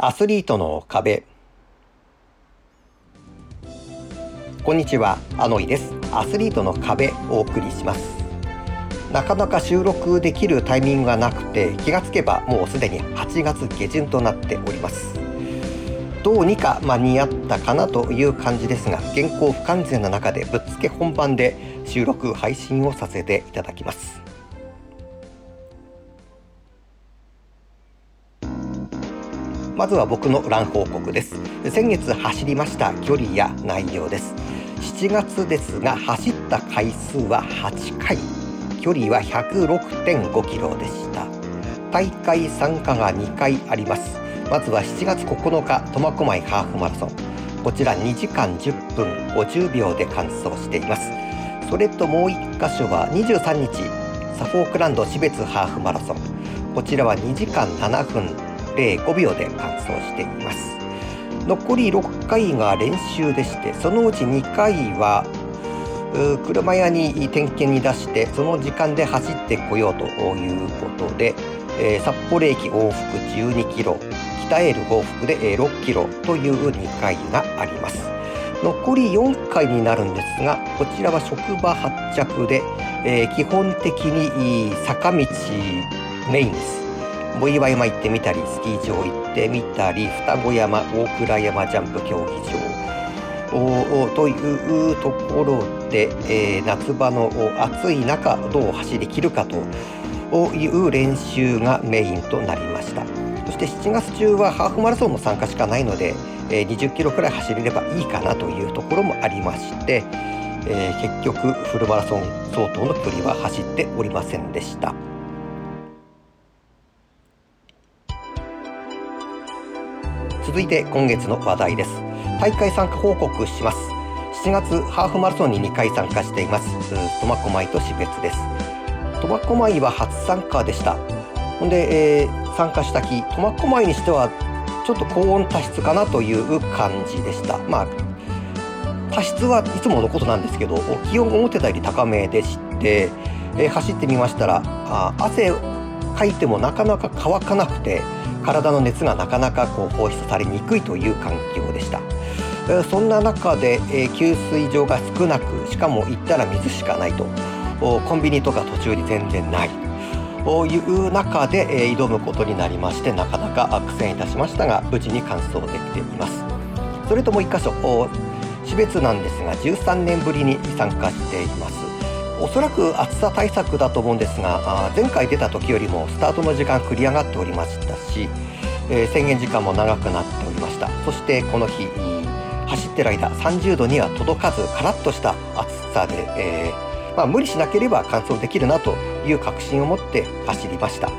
アスリートの壁。こんにちはアノイです。アスリートの壁をお送りします。なかなか収録できるタイミングがなくて気がつけばもうすでに8月下旬となっております。どうにか間に合ったかなという感じですが原稿不完全な中でぶっつけ本番で収録配信をさせていただきます。まずは僕のラン報告です。先月走りました距離や内容です。7月ですが走った回数は8回。距離は106.5キロでした。大会参加が2回あります。まずは7月9日苫小牧ハーフマラソン。こちら2時間10分50秒で完走しています。それともう1箇所は23日サフォークランド標別ハーフマラソン。こちらは2時間7分0.5秒で完走しています。残り6回が練習でしてそのうち2回は車屋に点検に出してその時間で走ってこようということで、えー、札幌駅往復12キロ北エール往復で6キロという2回があります。残り4回になるんですがこちらは職場発着で、えー、基本的に坂道メインです。藻岩山行ってみたりスキー場行ってみたり双子山大倉山ジャンプ競技場というところで、えー、夏場の暑い中どう走りきるかという練習がメインとなりましたそして7月中はハーフマラソンの参加しかないので、えー、20キロくらい走れればいいかなというところもありまして、えー、結局フルマラソン相当の距離は走っておりませんでした。続いて今月の話題です。大会参加報告します。7月ハーフマラソンに2回参加しています。苫小牧と標別です。苫小牧は初参加でした。ほんで、えー、参加した日苫小牧にしてはちょっと高温多湿かなという感じでした。まあ多湿はいつものことなんですけど気温が思ってたより高めでして、えー、走ってみましたらあ汗かいてもなかなか乾かなくて体の熱がなかなかこう放出されにくいという環境でした。そんな中で、え給水場が少なくしかも行ったら水しかないと。コンビニとか途中に全然ない。という中で、え挑むことになりましてなかなか苦戦いたしましたが無事に完走できています。それともう1箇所。標別なんですが13年ぶりに参加しています。おそらく暑さ対策だと思うんですが前回出た時よりもスタートの時間繰り上がっておりましたし、えー、宣言時間も長くなっておりました。そしてこの日走ってる間30度には届かずカラッとした暑さで、えー、まあ、無理しなければ完走できるなという確信を持って走りました。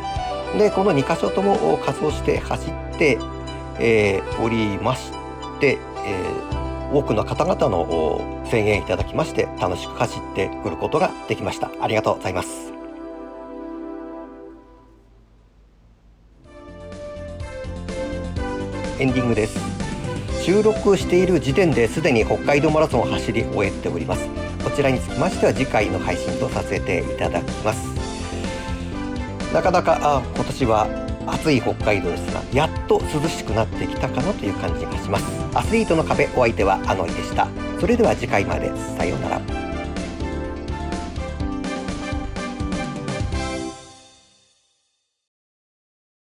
でこの2箇所とも仮装して走って、えー、おりまして、え多くの方々の声援いただきまして楽しく走ってくることができました。ありがとうございます。エンディングです。収録している時点ですでに北海道マラソンを走り終えております。こちらにつきましては次回の配信とさせていただきます。なかなかあ今年は暑い北海道ですがやっと涼しくなってきたかなという感じがします。アスリートの壁お相手はアノイでした。それでは次回までさようなら。